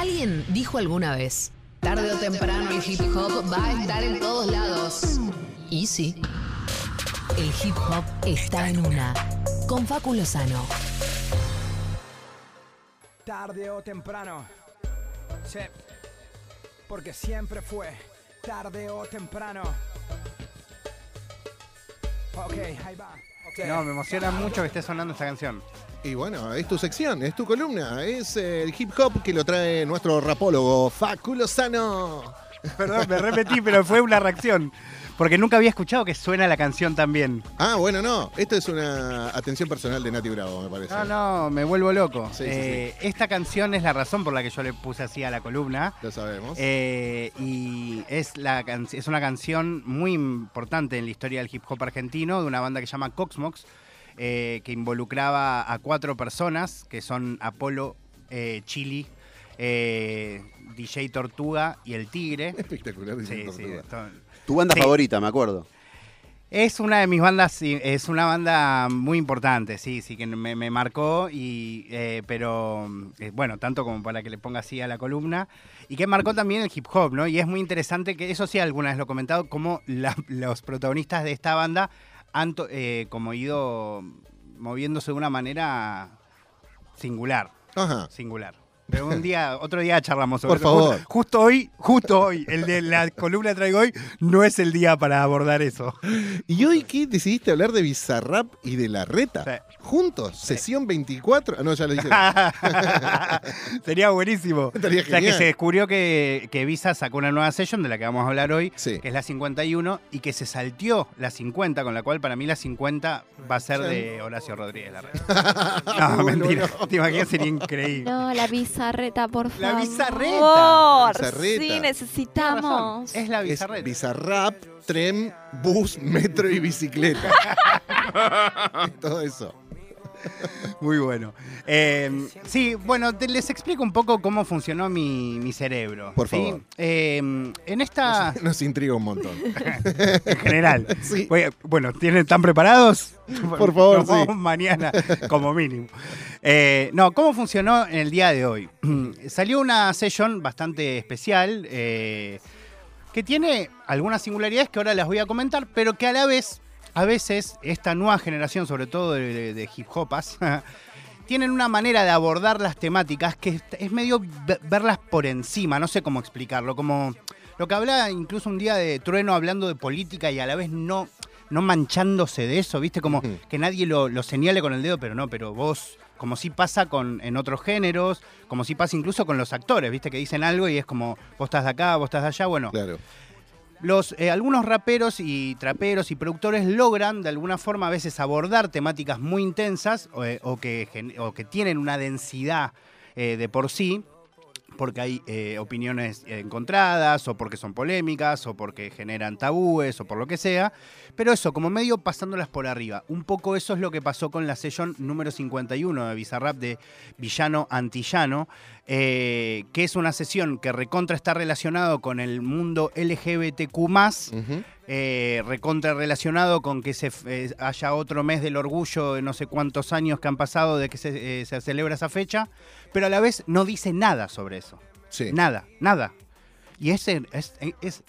Alguien dijo alguna vez, tarde o temprano el hip hop va a estar en todos lados. Y sí, el hip hop está en una. Con Facu Lozano. Tarde o temprano. Sí. Porque siempre fue tarde o temprano. Ok, ahí va. Ok. No, me emociona mucho que esté sonando esta canción. Y bueno, es tu sección, es tu columna, es el hip hop que lo trae nuestro rapólogo Facu Lozano. Perdón, me repetí, pero fue una reacción. Porque nunca había escuchado que suena la canción tan bien. Ah, bueno, no. Esto es una atención personal de Nati Bravo, me parece. No, no, me vuelvo loco. Sí, sí, Eh, Esta canción es la razón por la que yo le puse así a la columna. Lo sabemos. Eh, y es, la es una canción muy importante en la historia del hip hop argentino de una banda que se llama Coxmox, eh, que involucraba a cuatro personas, que son Apolo, eh, Chili, eh, DJ Tortuga y El Tigre. Espectacular. Sí, sí, Tortuga. esto- Tu banda Sí. favorita, me acuerdo. Es una de mis bandas, es una banda muy importante, sí, sí, que me, me marcó, y, eh, pero eh, bueno, tanto como para que le ponga así a la columna, y que marcó también el hip hop, ¿no? Y es muy interesante que, eso sí, alguna vez lo he comentado, como la- los protagonistas de esta banda han eh, como ido moviéndose de una manera singular, Ajá. singular. Pero un día, otro día charlamos sobre Por eso. favor. Justo, justo hoy, justo hoy, el de la columna que traigo hoy, no es el día para abordar eso. ¿Y hoy qué decidiste hablar de Bizarrap y de la reta? Sí. Juntos, sesión 24. Ah, no, ya lo dije. Sería buenísimo. Estaría O sea, que genial. se descubrió que, que Visa sacó una nueva session de la que vamos a hablar hoy, Sí. que es la 51, y que se salteó la 50, con la cual para mí la 50 va a ser Sí. de Horacio Rodríguez. La red. No, mentira. no. Te imaginas, sería increíble. No, la bizarreta, por La favor. bizarreta. Bizarreta. Sí, necesitamos. Es la Es bizarreta. Bizarrap, tren, bus, metro y bicicleta. Todo eso. Muy bueno. Eh, sí, bueno, te- les explico un poco cómo funcionó mi, mi cerebro. Por ¿sí? favor. Eh, en esta... Nos intriga un montón. en general. Sí. Bueno, ¿tienen tan preparados? Por favor, Nos vamos sí. mañana, como mínimo. Eh, no, ¿cómo funcionó en el día de hoy? Salió una session bastante especial eh, que tiene algunas singularidades que ahora las voy a comentar, pero que a la vez, a veces, esta nueva generación, sobre todo de, de- de hip hopas, tienen una manera de abordar las temáticas que es- medio ve- verlas por encima, no sé cómo explicarlo, como lo que hablaba incluso un día de Trueno hablando de política y a la vez no, no manchándose de eso, ¿viste? Como que nadie lo, lo señale con el dedo, pero no, pero vos, como si pasa con, en otros géneros, como si pasa incluso con los actores, ¿viste? Que dicen algo y es como, vos estás de acá, vos estás de allá, bueno. Claro. Los, eh, algunos raperos y traperos y productores logran de alguna forma a veces abordar temáticas muy intensas o, eh, que, o que tienen una densidad eh, de por sí, porque hay eh, opiniones encontradas o porque son polémicas o porque generan tabúes o por lo que sea, pero eso, como medio pasándolas por arriba. Un poco eso es lo que pasó con la session número 51 de Bizarrap de Villano Antillano, eh, que es una sesión que recontra está relacionado con el mundo LGBTQ+, Ujú. Eh, recontra relacionado con que se eh, haya otro mes del orgullo de no sé cuántos años que han pasado de que se, eh, se celebra esa fecha, pero a la vez no dice nada sobre eso. Sí. Nada, nada. Y ese es, es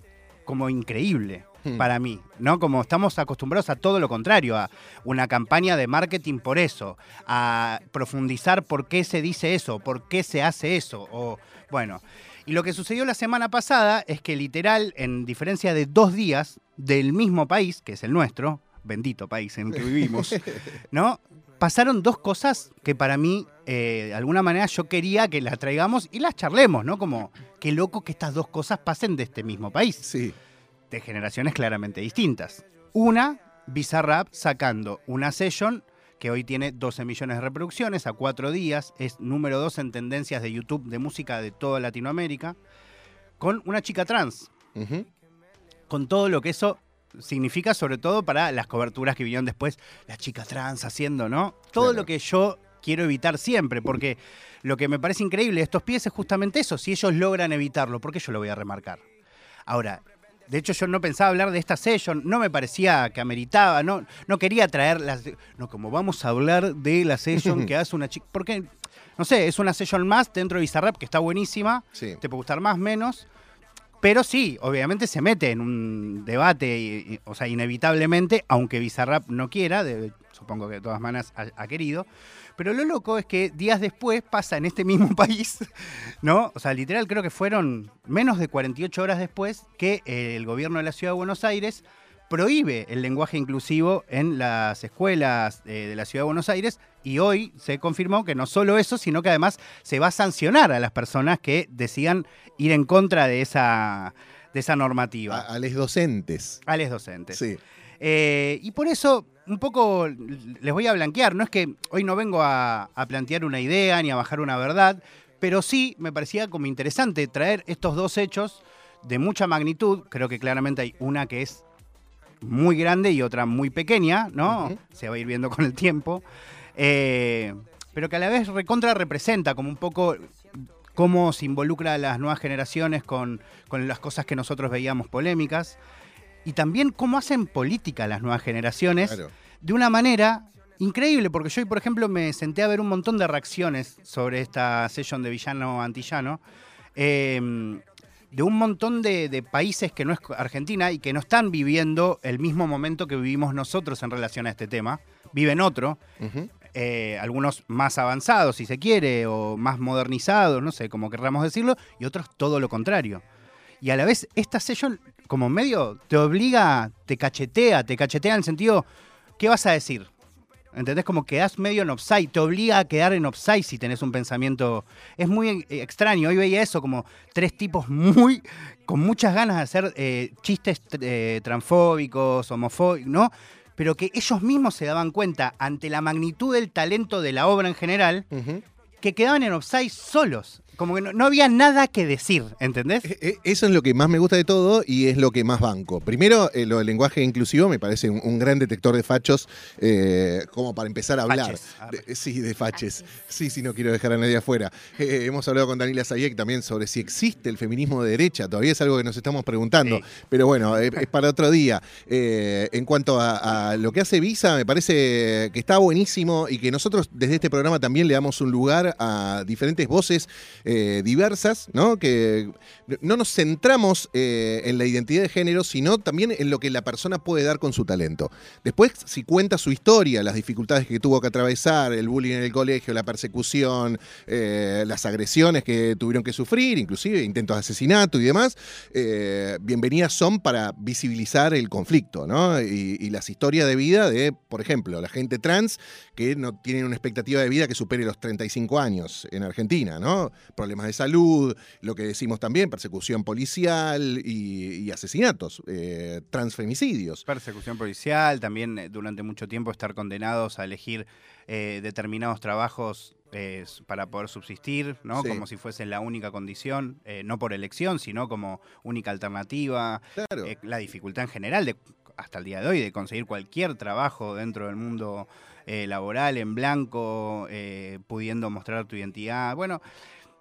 como increíble Hmm. para mí, ¿no? Como estamos acostumbrados a todo lo contrario, a una campaña de marketing por eso, a profundizar por qué se dice eso, por qué se hace eso, o bueno. Y lo que sucedió la semana pasada es que literal, en diferencia de dos días del mismo país, que es el nuestro, bendito país en el que vivimos, ¿no? Pasaron dos cosas que para mí, eh, de alguna manera, yo quería que las traigamos y las charlemos, ¿no? Como, qué loco que estas dos cosas pasen de este mismo país Sí. de generaciones claramente distintas. Una, Bizarrap sacando una session que hoy tiene 12 millones de reproducciones a cuatro días, es número dos en tendencias de YouTube de música de toda Latinoamérica, con una chica trans, con todo lo que eso significa, sobre todo para las coberturas que vinieron después, la chica trans haciendo, ¿no? Todo Claro. lo que yo quiero evitar siempre, porque lo que me parece increíble de estos pies es justamente eso, si ellos logran evitarlo, ¿por qué yo lo voy a remarcar? Ahora, de hecho yo no pensaba hablar de esta session, no me parecía que ameritaba, no, no quería traer las... No, como vamos a hablar de la session que hace una chica... Porque no sé, es una session más dentro de Bizarrap que está buenísima, Sí. te puede gustar más, menos. Pero sí, obviamente se mete en un debate, o sea, inevitablemente, aunque Bizarrap no quiera, de- supongo que de todas maneras ha, ha querido. Pero lo loco es que días después pasa en este mismo país, ¿no? O sea, literal creo que fueron menos de 48 horas después que eh, el gobierno de la ciudad de Buenos Aires prohíbe el lenguaje inclusivo en las escuelas eh, de la ciudad de Buenos Aires y hoy se confirmó que no solo eso, sino que además se va a sancionar a las personas que decidan ir en contra de esa, de esa normativa. A, a los docentes. a los docentes. Sí. Eh, y por eso, un poco les voy a blanquear. No es que hoy no vengo a, a plantear una idea ni a bajar una verdad, pero sí me parecía como interesante traer estos dos hechos de mucha magnitud. Creo que claramente hay una que es muy grande y otra muy pequeña, ¿no? Se va a ir viendo con el tiempo. Eh, pero que a la vez recontra representa como un poco cómo se involucra a las nuevas generaciones con, con las cosas que nosotros veíamos polémicas. Y también cómo hacen política las nuevas generaciones Claro. de una manera increíble, porque yo hoy, por ejemplo, me senté a ver un montón de reacciones sobre esta session de villano antillano, eh, de un montón de, de países que no es Argentina y que no están viviendo el mismo momento que vivimos nosotros en relación a este tema, viven otro, Ujú. Eh, algunos más avanzados, si se quiere, o más modernizados, no sé, como querramos decirlo, y otros todo lo contrario. Y a la vez, esta session, como medio, te obliga, te cachetea, te cachetea en el sentido, ¿qué vas a decir? ¿Entendés? Como quedás medio en offside, te obliga a quedar en offside si tenés un pensamiento. Es muy eh, extraño. Hoy veía eso, como tres tipos muy. con muchas ganas de hacer eh, chistes transfóbicos, homofóbicos, ¿no? Pero que ellos mismos se daban cuenta, ante la magnitud del talento de la obra en general, que quedaban en offside solos. Como que no, no había nada que decir, ¿entendés? Eh, eh, Eso es lo que más me gusta de todo y es lo que más banco. Primero, eh, lo del lenguaje inclusivo me parece un, un gran detector de fachos, eh, como para empezar a hablar. Faches, arre. De- sí, de faches. Faches. Sí, sí, no quiero dejar a nadie afuera. Eh, hemos hablado con Daniela Sayek también sobre si existe el feminismo de derecha. Todavía es algo que nos estamos preguntando. Sí. Pero bueno, es para otro día. Eh, en cuanto a, a lo que hace Visa, me parece que está buenísimo y que nosotros desde este programa también le damos un lugar a diferentes voces eh, diversas, ¿no? Que no nos centramos eh, en la identidad de género, sino también en lo que la persona puede dar con su talento. Después, si cuenta su historia, las dificultades que tuvo que atravesar, el bullying en el colegio, la persecución, eh, las agresiones que tuvieron que sufrir, inclusive intentos de asesinato y demás, bienvenidas son para visibilizar el conflicto, ¿no? Y, y las historias de vida de, por ejemplo, la gente trans que no tienen una expectativa de vida que supere los 35 años en Argentina, ¿no? Problemas de salud, lo que decimos también, persecución policial y, y asesinatos, eh, transfemicidios. Persecución policial, también eh, durante mucho tiempo estar condenados a elegir eh, determinados trabajos eh, para poder subsistir, ¿no? Sí. Como si fuese la única condición, eh, no por elección, sino como única alternativa. Claro. Eh, la dificultad en general, de, hasta el día de hoy, de conseguir cualquier trabajo dentro del mundo laboral, en blanco, pudiendo mostrar tu identidad. Bueno,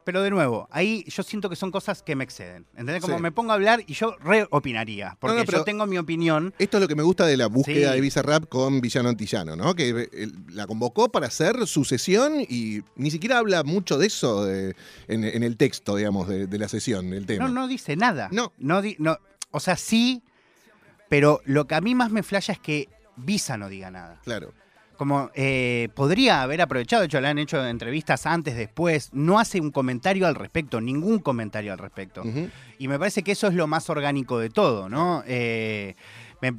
pero de nuevo, ahí yo siento que son cosas que me exceden. ¿Entendés? Como Sí. me pongo a hablar y yo reopinaría. Porque No, no, pero- yo tengo mi opinión. Esto es lo que me gusta de la búsqueda Sí. de Visa Rap con Villano Antillano, ¿no? Que eh, la convocó para hacer su sesión y ni siquiera habla mucho de eso de- en, en el texto, digamos, de, de la sesión, del tema. No, no dice nada. No. di- no. O sea, sí, pero lo que a mí más me flasha es que Visa no diga nada. Claro. Como eh, podría haber aprovechado, de hecho le han hecho entrevistas antes, después, no hace un comentario al respecto, ningún comentario al respecto. Y me parece que eso es lo más orgánico de todo, ¿no? Eh, me-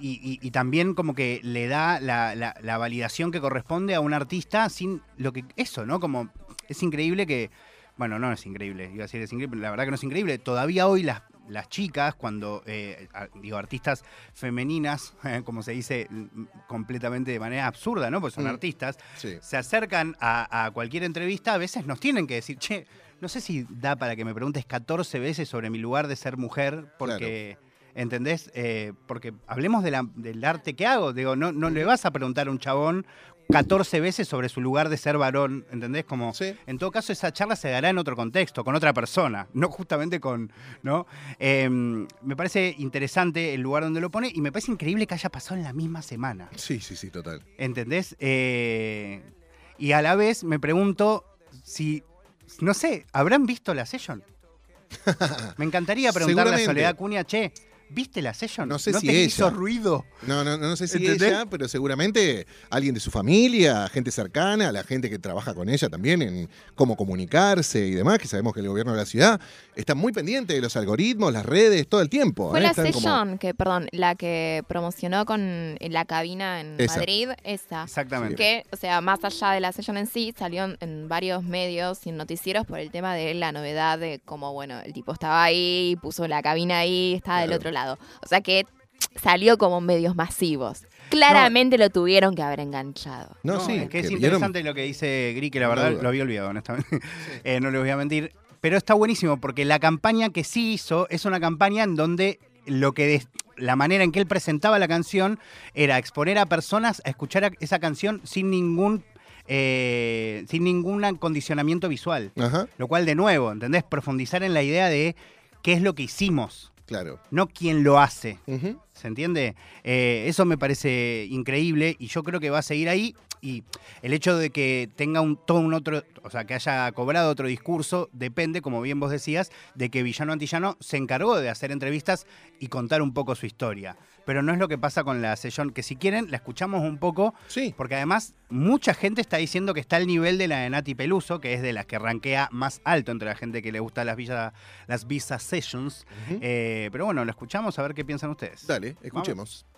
y, y- y también como que le da la, la- la validación que corresponde a un artista sin lo que... Eso, ¿no? Como es increíble que... Bueno, no es increíble, iba a decir es increíble, la verdad que no es increíble. Todavía hoy las, las chicas, cuando, eh, digo, artistas femeninas, como se dice mm, completamente de manera absurda, ¿no? Porque son Mm. artistas, Sí. se acercan a, a cualquier entrevista, a veces nos tienen que decir, che, no sé si da para que me preguntes 14 veces sobre mi lugar de ser mujer, porque, ¿entendés? Eh, porque hablemos de la- del arte que hago, digo, no, no le vas a preguntar a un chabón 14 veces sobre su lugar de ser varón, ¿entendés? Como, Sí. en todo caso, esa charla se dará en otro contexto, con otra persona, no justamente con, ¿no? Eh, me parece interesante el lugar donde lo pone y me parece increíble que haya pasado en la misma semana. Sí, sí, sí, total. ¿Entendés? Eh, y a la vez me pregunto si, no sé, ¿habrán visto la session? Me encantaría preguntarle a. Soledad Cunha, che, ¿viste la session? No sé si te ella. hizo ruido? No, no, no sé si ¿Entendés? ella, pero seguramente alguien de su familia, gente cercana, la gente que trabaja con ella también en cómo comunicarse y demás, que sabemos que el gobierno de la ciudad está muy pendiente de los algoritmos, las redes, todo el tiempo. Fue ¿eh? la Están como- session que, perdón, la que promocionó con la cabina en Esa. Madrid, esa. Exactamente. Que, o sea, más allá de la session en sí, salió en, en varios medios y en noticieros por el tema de la novedad de cómo, bueno, el tipo estaba ahí, puso la cabina ahí, estaba del otro lado. O sea que salió como medios masivos. Claramente lo tuvieron que haber enganchado. No, sí, es que es vieron- interesante lo que dice Gri, que la No verdad duda. lo había olvidado, honestamente. Eh, no le voy a mentir. Pero está buenísimo porque la campaña que sí hizo es una campaña en donde lo que des- la manera en que él presentaba la canción era exponer a personas a escuchar a- esa canción sin ningún eh, sin ningún condicionamiento visual. Ajá, Lo cual, de nuevo, ¿entendés? Profundizar en la idea de qué es lo que hicimos, claro. no quién lo hace. ¿Se entiende? Eh, eso me parece increíble y yo creo que va a seguir ahí. Y el hecho de que tenga un todo un otro, o sea, que haya cobrado otro discurso, depende, como bien vos decías, de que Villano Antillano se encargó de hacer entrevistas y contar un poco su historia. Pero no es lo que pasa con la sesión, que si quieren, la escuchamos un poco, Sí. porque además mucha gente está diciendo que está al nivel de la de Nati Peluso, que es de las que rankea más alto entre la gente que le gusta las Visa, las Visa Sessions. Eh, pero bueno, lo escuchamos a ver qué piensan ustedes. Dale, escuchemos. La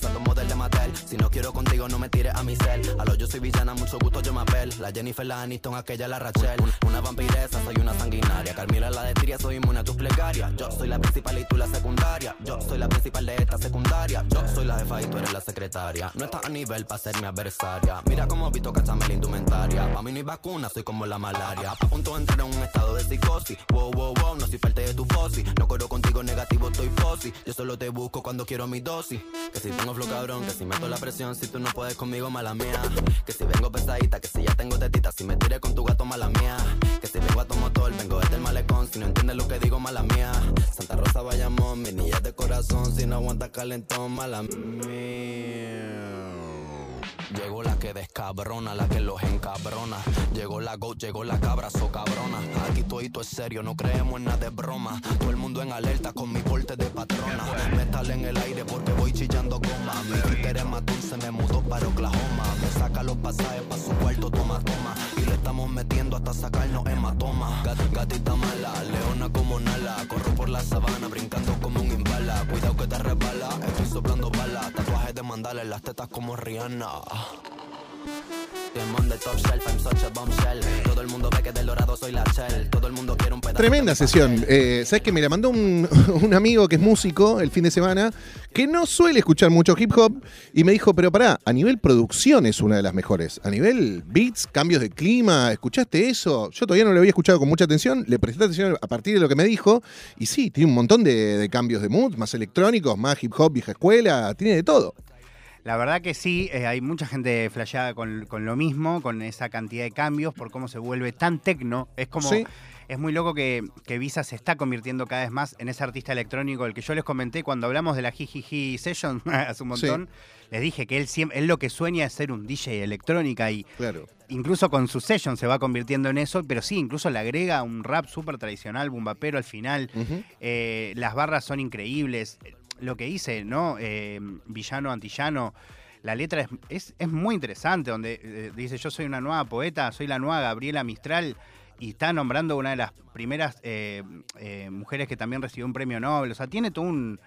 Si no quiero contigo, no me tires a mi cel. A lo yo soy villana, mucho gusto, yo me apel. La Jennifer, la Aniston, aquella, la Rachel. Un- Una vampiresa, soy una sanguinaria. Carmila, la de soy inmune a tus plegarias. Yo soy la principal y tú la secundaria. Yo soy la principal de esta secundaria. Yo soy la jefa y tú eres la secretaria. No estás a nivel para ser mi adversaria. Mira cómo visto cachame la indumentaria. Pa' mí no hay vacuna, soy como la malaria. A punto de entrar en un estado de psicosis. Wow, wow, wow, no soy parte de tu fosi. No corro contigo negativo, estoy fosi. Yo solo te busco cuando quiero mi dosis. Que si tengo flow cabrón, que si meto la presión, si tú no puedes conmigo, mala mía. Que si vengo pesadita, que si ya tengo tetita, si me tiré con tu gato, mala mía. Que si vengo a tu motor, vengo desde el malecón, si no entiendes lo que digo, mala mía. Santa Rosa Bayamón, mi niña de corazón, si no aguanta calentón, mala mía. Llegó la que descabrona, la que los encabrona. Llegó la go, llegó la cabra, so cabrona. Aquí todo es serio, no creemos en nada de broma. Todo el mundo en alerta con mi porte de patrona. Metal en el aire porque voy chillando goma. Mi Twitter es matón, se me mudó para Oklahoma. Me saca los pasajes para su cuarto, toma, toma. Y le estamos metiendo hasta sacarnos hematoma. Gat- gatita mala, leona como Nala. Corro por la sabana, brincando como un imbala. Cuidado que te resbala, estoy soplando balas. Tatuajes de mandala en las tetas como Rihanna. Tremenda sesión. Eh, ¿Sabes que me la mandó un, un amigo que es músico el fin de semana, que no suele escuchar mucho hip hop, y me dijo, pero pará, a nivel producción es una de las mejores. A nivel beats, cambios de clima, ¿escuchaste eso? Yo todavía no lo había escuchado con mucha atención, le presté atención a partir de lo que me dijo, y sí, tiene un montón de, de cambios de mood, más electrónicos, más hip hop, vieja escuela, tiene de todo. La verdad que sí, eh, hay mucha gente flasheada con, con lo mismo, con esa cantidad de cambios, por cómo se vuelve tan tecno. Es como. Sí. Es muy loco que, que Visa se está convirtiendo cada vez más en ese artista electrónico, el que yo les comenté cuando hablamos de la Jijiji Session hace un montón. Les dije que él, siempre, él lo que sueña es ser un DJ electrónica y Claro. incluso con su session se va convirtiendo en eso, pero sí, incluso le agrega un rap súper tradicional, bumbapero al final. Eh, las barras son increíbles. Lo que dice, ¿no? Eh, villano, antillano. La letra es, es, muy interesante, donde eh, dice, yo soy una nueva poeta, soy la nueva Gabriela Mistral, y está nombrando una de las primeras eh, eh, mujeres que también recibió un premio Nobel. O sea, tiene todo un...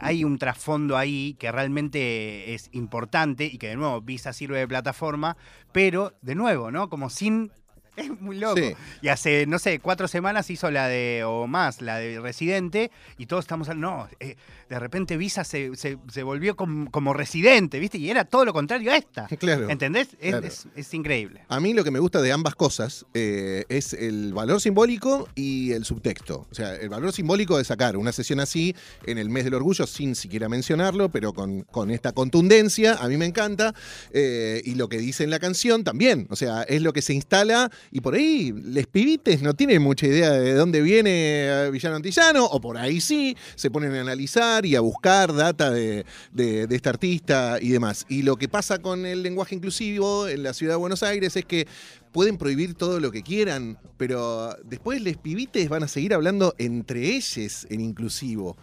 hay un trasfondo ahí que realmente es importante y que de nuevo Visa sirve de plataforma, pero de nuevo, ¿no? Como sin... Es muy loco. Sí. Y hace, no sé, cuatro semanas hizo la de, o más, la de Residente, y todos estamos, no, eh, de repente Visa se, se- se volvió com- como Residente, ¿viste? Y era todo lo contrario a esta. Claro. ¿Entendés? Es, Claro. es- es increíble. A mí lo que me gusta de ambas cosas eh, es el valor simbólico y el subtexto. O sea, el valor simbólico de sacar una sesión así en el mes del orgullo sin siquiera mencionarlo, pero con, con esta contundencia, a mí me encanta. Eh, y lo que dice en la canción también. O sea, es lo que se instala y por ahí les pibites no tienen mucha idea de dónde viene eh, Villano Antillano, o por ahí sí, se ponen a analizar y a buscar data de, de- de este artista y demás. Y lo que pasa con el lenguaje inclusivo en la ciudad de Buenos Aires es que pueden prohibir todo lo que quieran, pero después les pibites van a seguir hablando entre ellos en inclusivo.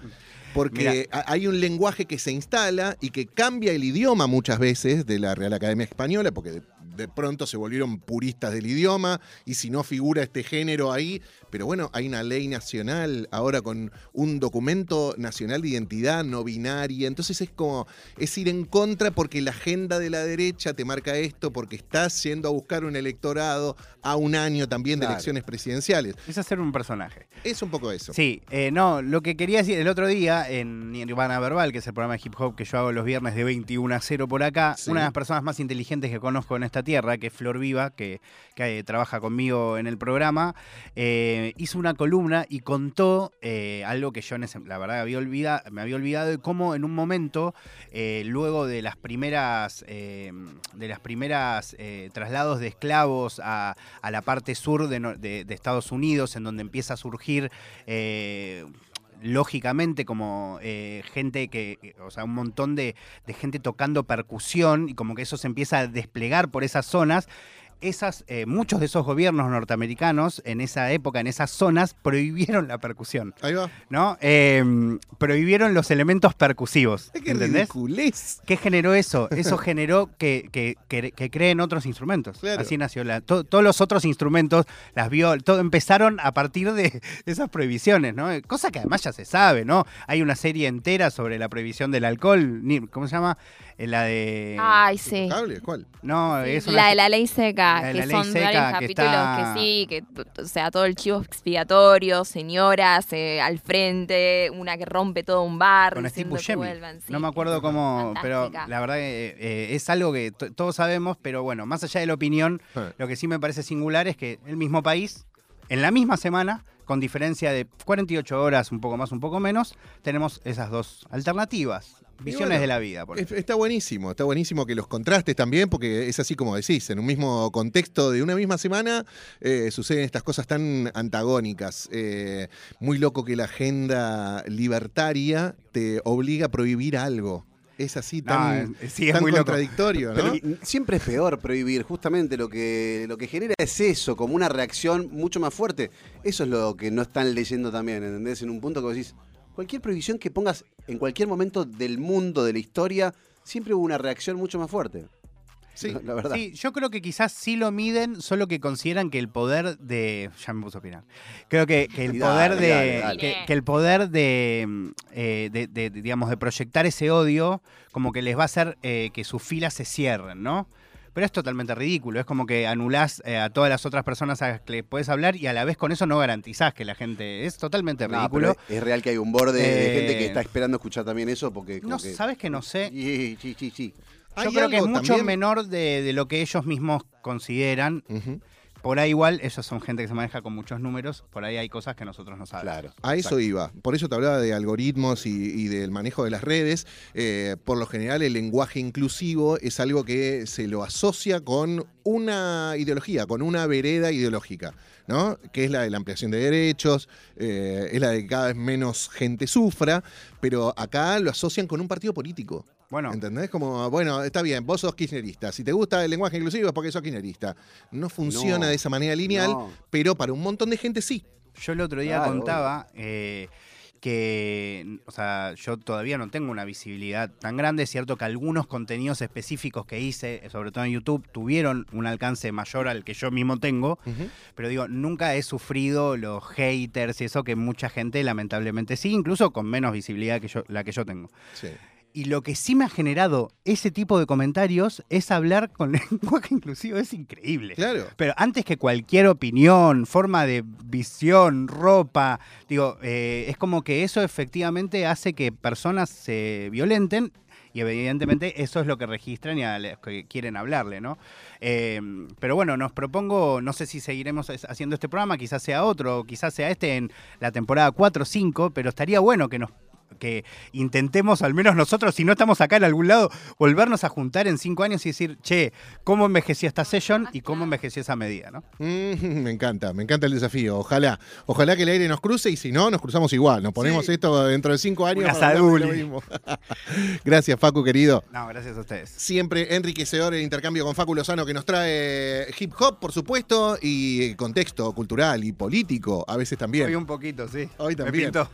Porque hay un lenguaje que se instala y que cambia el idioma muchas veces de la Real Academia Española, porque de, pronto se volvieron puristas del idioma y si no figura este género ahí, pero bueno, hay una ley nacional ahora con un documento nacional de identidad no binaria, entonces es como, es ir en contra porque la agenda de la derecha te marca esto, porque estás yendo a buscar un electorado a un año también de Claro. elecciones presidenciales. Es hacer un personaje. Es un poco eso. Sí, eh, no, lo que quería decir el otro día en Nirvana Verbal, que es el programa de hip hop que yo hago los viernes de 21 a 0 por acá, Sí. una de las personas más inteligentes que conozco en esta tierra, que es Flor Viva, que, que, eh, trabaja conmigo en el programa, eh, hizo una columna y contó eh, algo que yo en ese- la verdad había olvida- me había olvidado de cómo en un momento, luego de las primeras, de las primeras traslados de esclavos a, la parte sur de, Estados Unidos, en donde empieza a surgir lógicamente como eh, gente que, o sea, un montón de, de gente tocando percusión y como que eso se empieza a desplegar por esas zonas. Esas, eh, muchos de esos gobiernos norteamericanos en esa época, en esas zonas, prohibieron la percusión, Ahí va. ¿no? Eh, prohibieron los elementos percusivos, ¿entendés? ridiculez. ¿Qué generó eso? Eso generó que, que, que- que creen otros instrumentos. Claro. Así nació la. to- todos los otros instrumentos, las vio, todo, empezaron a partir de esas prohibiciones, ¿no? Cosa que además ya se sabe, ¿no? Hay una serie entera sobre la prohibición del alcohol. ¿Cómo se llama? Eh, La de. Ay, sí. ¿Cuál? no, es una. La de la ley seca, La que la ley son seca, varios que capítulos está- que sí, que o sea, todo el chivo expiatorio, señoras eh, al frente, una que rompe todo un bar, con Steve que vuelvan. sí, no me acuerdo cómo, pero la verdad que eh, es algo que to- todos sabemos, pero bueno, más allá de la opinión, lo que sí me parece singular es que el mismo país, en la misma semana, con diferencia de 48 horas, un poco más, un poco menos, tenemos esas dos alternativas, visiones bueno, de la vida. por Es- Está buenísimo, está buenísimo que los contrastes también, porque es así como decís, en un mismo contexto de una misma semana eh, suceden estas cosas tan antagónicas. Eh, muy loco que la agenda libertaria te obliga a prohibir algo. Es así tan, es- sí, es tan muy loco. contradictorio, ¿no? Pero y- siempre es peor prohibir, justamente lo que, lo que genera es eso, como una reacción mucho más fuerte. Eso es lo que no están leyendo también, ¿entendés? En un punto que vos decís, cualquier prohibición que pongas en cualquier momento del mundo, de la historia, siempre hubo una reacción mucho más fuerte. Sí. La verdad. Sí, yo creo que quizás sí lo miden, solo que consideran que el poder de. Ya me puso a opinar. Creo que, que el dale, poder de. dale, dale. Que, que el poder de, eh, de- de- de, digamos, de proyectar ese odio, como que les va a hacer eh, que sus filas se cierren, ¿no? Pero es totalmente ridículo. Es como que anulás eh, a todas las otras personas a las que le puedes hablar y a la vez con eso no garantizás que la gente. Es totalmente No, ridículo. es real que hay un borde de Eh, gente que está esperando escuchar también eso porque no, que- ¿sabes que no sé? Sí, sí, sí, sí. Yo creo que es mucho también- menor de, de lo que ellos mismos consideran. Por ahí igual, ellos son gente que se maneja con muchos números, por ahí hay cosas que nosotros no sabemos. Claro. A eso exacto. iba. Por eso te hablaba de algoritmos y, y del manejo de las redes. Eh, por lo general, el lenguaje inclusivo es algo que se lo asocia con una ideología, con una vereda ideológica, ¿no? Que es la de la ampliación de derechos, eh, es la de que cada vez menos gente sufra, pero acá lo asocian con un partido político. Bueno, ¿Entendés? Como, bueno, está bien, vos sos kirchnerista. Si te gusta el lenguaje inclusivo es porque sos kirchnerista. No funciona No, de esa manera lineal, no. pero para un montón de gente sí. yo el otro día Claro, contaba, eh, que, o sea, yo todavía no tengo una visibilidad tan grande. Es cierto que algunos contenidos específicos que hice, sobre todo en YouTube, tuvieron un alcance mayor al que yo mismo tengo. Pero digo, nunca he sufrido los haters y eso que mucha gente lamentablemente sí, incluso con menos visibilidad que yo, la que yo tengo. Sí. Y lo que sí me ha generado ese tipo de comentarios es hablar con lenguaje inclusivo, es increíble. Claro. Pero antes que cualquier opinión, forma de visión, ropa, digo, eh, es como que eso efectivamente hace que personas se violenten y evidentemente eso es lo que registran y a los que quieren hablarle, ¿no? Eh, pero bueno, nos propongo, no sé si seguiremos haciendo este programa, quizás sea otro, quizás sea este en la temporada 4 o 5, pero estaría bueno que nos que intentemos, al menos nosotros, si no estamos acá en algún lado, volvernos a juntar en cinco años y decir, che, ¿cómo envejeció esta session y cómo envejeció esa medida, ¿no? Mm, me encanta, me encanta el desafío. Ojalá, ojalá que el aire nos cruce y si no, nos cruzamos igual. Nos ponemos Sí. esto dentro de cinco años. Una para lo mismo. Gracias, Facu, querido. No, gracias a ustedes. Siempre enriquecedor el intercambio con Facu Lozano que nos trae hip hop, por supuesto, y contexto cultural y político, a veces también. Hoy un poquito, sí. Hoy Me también. pintó.